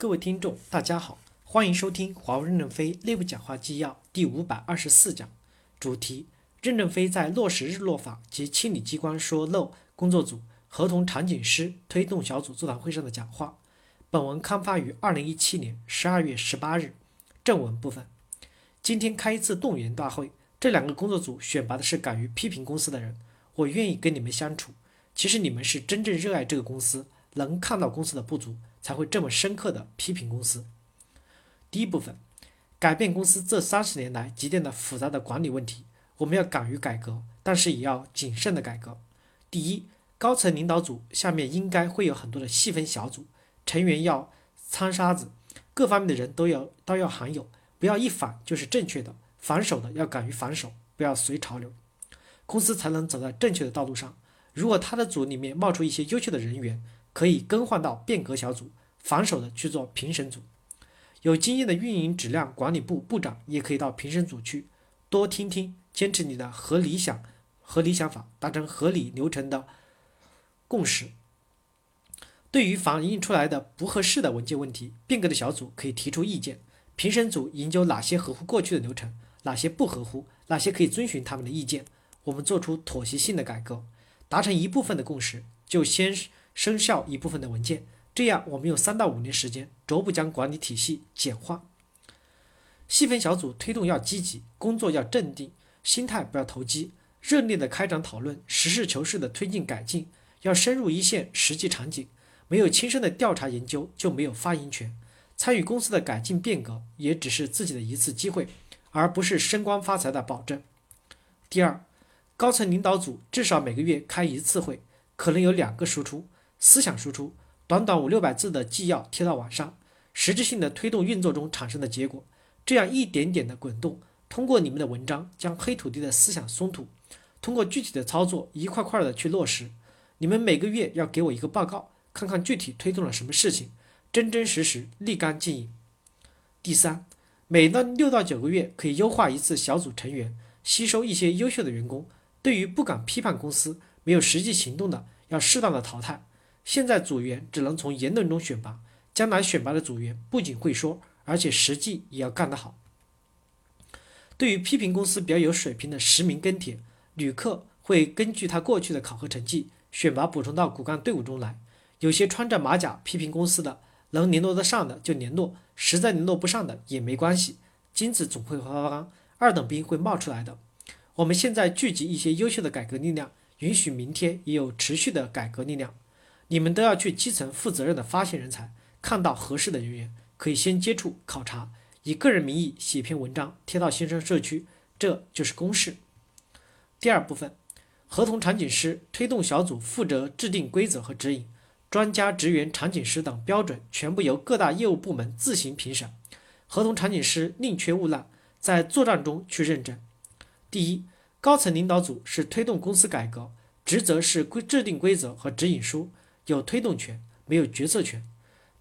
各位听众，大家好，欢迎收听华为任正非内部讲话纪要第五百二十四讲，主题：任正非在落实日落法及清理机关说漏工作组合同场景师推动小组座谈会上的讲话。本文刊发于二零一七年十二月十八日。正文部分，今天开一次动员大会，这两个工作组选拔的是敢于批评公司的人。我愿意跟你们相处。其实你们是真正热爱这个公司，能看到公司的不足。才会这么深刻的批评公司。第一部分，改变公司这三十年来积淀的复杂的管理问题，我们要敢于改革，但是也要谨慎的改革。第一，高层领导组下面应该会有很多的细分小组，成员要掺沙子，各方面的人都要都要含有，不要一反就是正确的，防守的要敢于防守，不要随潮流，公司才能走在正确的道路上。如果他的组里面冒出一些优秀的人员，可以更换到变革小组，防守的去做评审组。有经验的运营质量管理部部长也可以到评审组去，多听听，坚持你的合理想、合理想法，达成合理流程的共识。对于反映出来的不合适的文件问题，变革的小组可以提出意见，评审组研究哪些合乎过去的流程，哪些不合乎，哪些可以遵循他们的意见，我们做出妥协性的改革，达成一部分的共识，就先。生效一部分的文件，这样我们用三到五年时间逐步将管理体系简化。细分小组推动要积极，工作要镇定，心态不要投机，热烈的开展讨论，实事求是的推进改进，要深入一线实际场景。没有亲身的调查研究，就没有发言权。参与公司的改进变革，也只是自己的一次机会，而不是升官发财的保证。第二，高层领导组至少每个月开一次会，可能有两个输出。思想输出，短短五六百字的纪要贴到网上，实质性的推动运作中产生的结果，这样一点点的滚动，通过你们的文章将黑土地的思想松土，通过具体的操作一块块的去落实。你们每个月要给我一个报告，看看具体推动了什么事情，真真实实立竿见影。第三，每到六到九个月可以优化一次小组成员，吸收一些优秀的员工。对于不敢批判公司、没有实际行动的，要适当的淘汰。现在组员只能从言论中选拔，将来选拔的组员不仅会说，而且实际也要干得好。对于批评公司比较有水平的实名跟帖，旅客会根据他过去的考核成绩选拔补充到骨干队伍中来。有些穿着马甲批评公司的，能联络得上的就联络，实在联络不上的也没关系。金子总会发光，二等兵会冒出来的。我们现在聚集一些优秀的改革力量，允许明天也有持续的改革力量。你们都要去基层负责任的发现人才，看到合适的人员，可以先接触考察，以个人名义写篇文章贴到新生社区，这就是公示。第二部分，合同场景师推动小组负责制定规则和指引，专家、职员、场景师等标准全部由各大业务部门自行评审，合同场景师宁缺毋滥，在作战中去认证。第一，高层领导组是推动公司改革，职责是规制定规则和指引书。有推动权，没有决策权。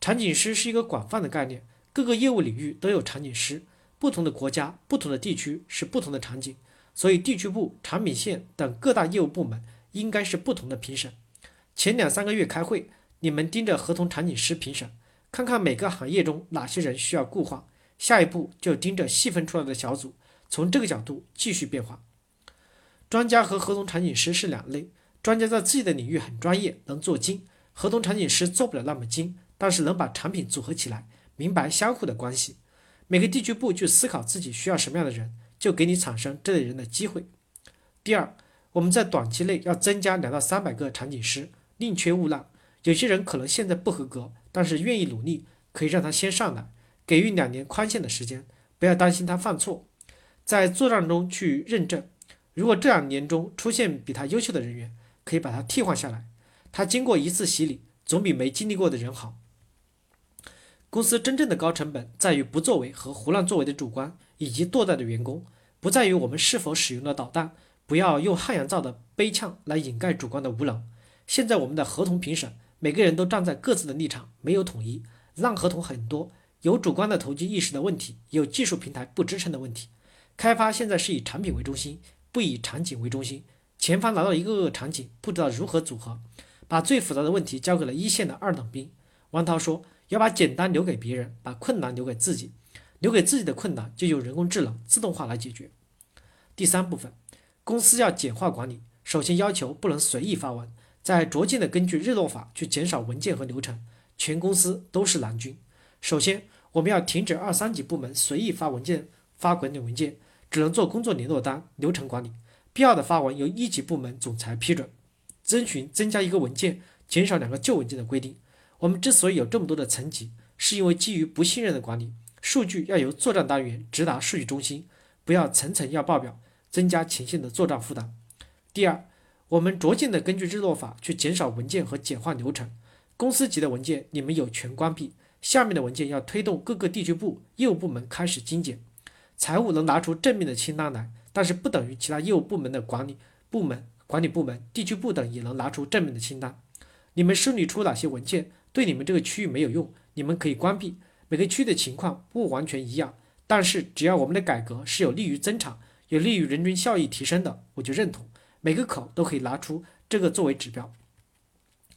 场景师是一个广泛的概念，各个业务领域都有场景师。不同的国家、不同的地区是不同的场景，所以地区部、产品线等各大业务部门应该是不同的评审。前两三个月开会，你们盯着合同场景师评审，看看每个行业中哪些人需要固化。下一步就盯着细分出来的小组，从这个角度继续变化。专家和合同场景师是两类，专家在自己的领域很专业，能做精。合同场景师做不了那么精，但是能把产品组合起来，明白相互的关系。每个地区部去思考自己需要什么样的人，就给你产生这类人的机会。第二，我们在短期内要增加两到三百个场景师，宁缺毋滥。有些人可能现在不合格，但是愿意努力，可以让他先上来，给予两年宽限的时间，不要担心他犯错，在作战中去认证。如果这两年中出现比他优秀的人员，可以把它替换下来。他经过一次洗礼，总比没经历过的人好。公司真正的高成本在于不作为和胡乱作为的主观以及堕怠的员工，不在于我们是否使用了导弹。不要用汉阳造的悲呛来掩盖主观的无能。现在我们的合同评审，每个人都站在各自的立场，没有统一，烂合同很多，有主观的投机意识的问题，有技术平台不支撑的问题。开发现在是以产品为中心，不以场景为中心。前方拿到一个个场景，不知道如何组合。把最复杂的问题交给了一线的二等兵。王涛说：“要把简单留给别人，把困难留给自己。留给自己的困难就由人工智能自动化来解决。第三部分，公司要简化管理，首先要求不能随意发文，再逐渐的根据日落法去减少文件和流程。全公司都是蓝军。首先，我们要停止二三级部门随意发文件、发管理文件，只能做工作联络单、流程管理。必要的发文由一级部门总裁批准。遵循增加一个文件、减少两个旧文件的规定。我们之所以有这么多的层级，是因为基于不信任的管理，数据要由作战单元直达数据中心，不要层层要报表，增加前线的作战负担。第二，我们逐渐的根据日落法去减少文件和简化流程。公司级的文件你们有权关闭，下面的文件要推动各个地区部、业务部门开始精简。财务能拿出正面的清单来，但是不等于其他业务部门的管理部门、管理部门、地区部等也能拿出正面的清单。你们梳理出哪些文件对你们这个区域没有用，你们可以关闭。每个区的情况不完全一样，但是只要我们的改革是有利于增长、有利于人均效益提升的，我就认同。每个口都可以拿出这个作为指标。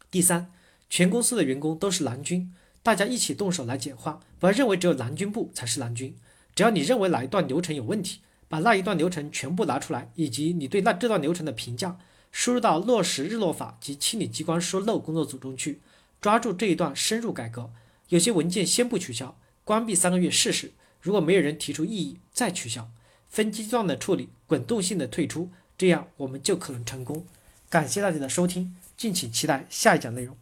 第三。全公司的员工都是蓝军，大家一起动手来简化，不要认为只有蓝军部才是蓝军。只要你认为哪一段流程有问题，把那一段流程全部拿出来，以及你对那这段流程的评价，输入到落实日落法及清理机关说漏工作组中去，抓住这一段深入改革。有些文件先不取消，关闭三个月试试，如果没有人提出异议，再取消，分阶段的处理，滚动性的退出，这样我们就可能成功。感谢大家的收听，敬请期待下一讲内容。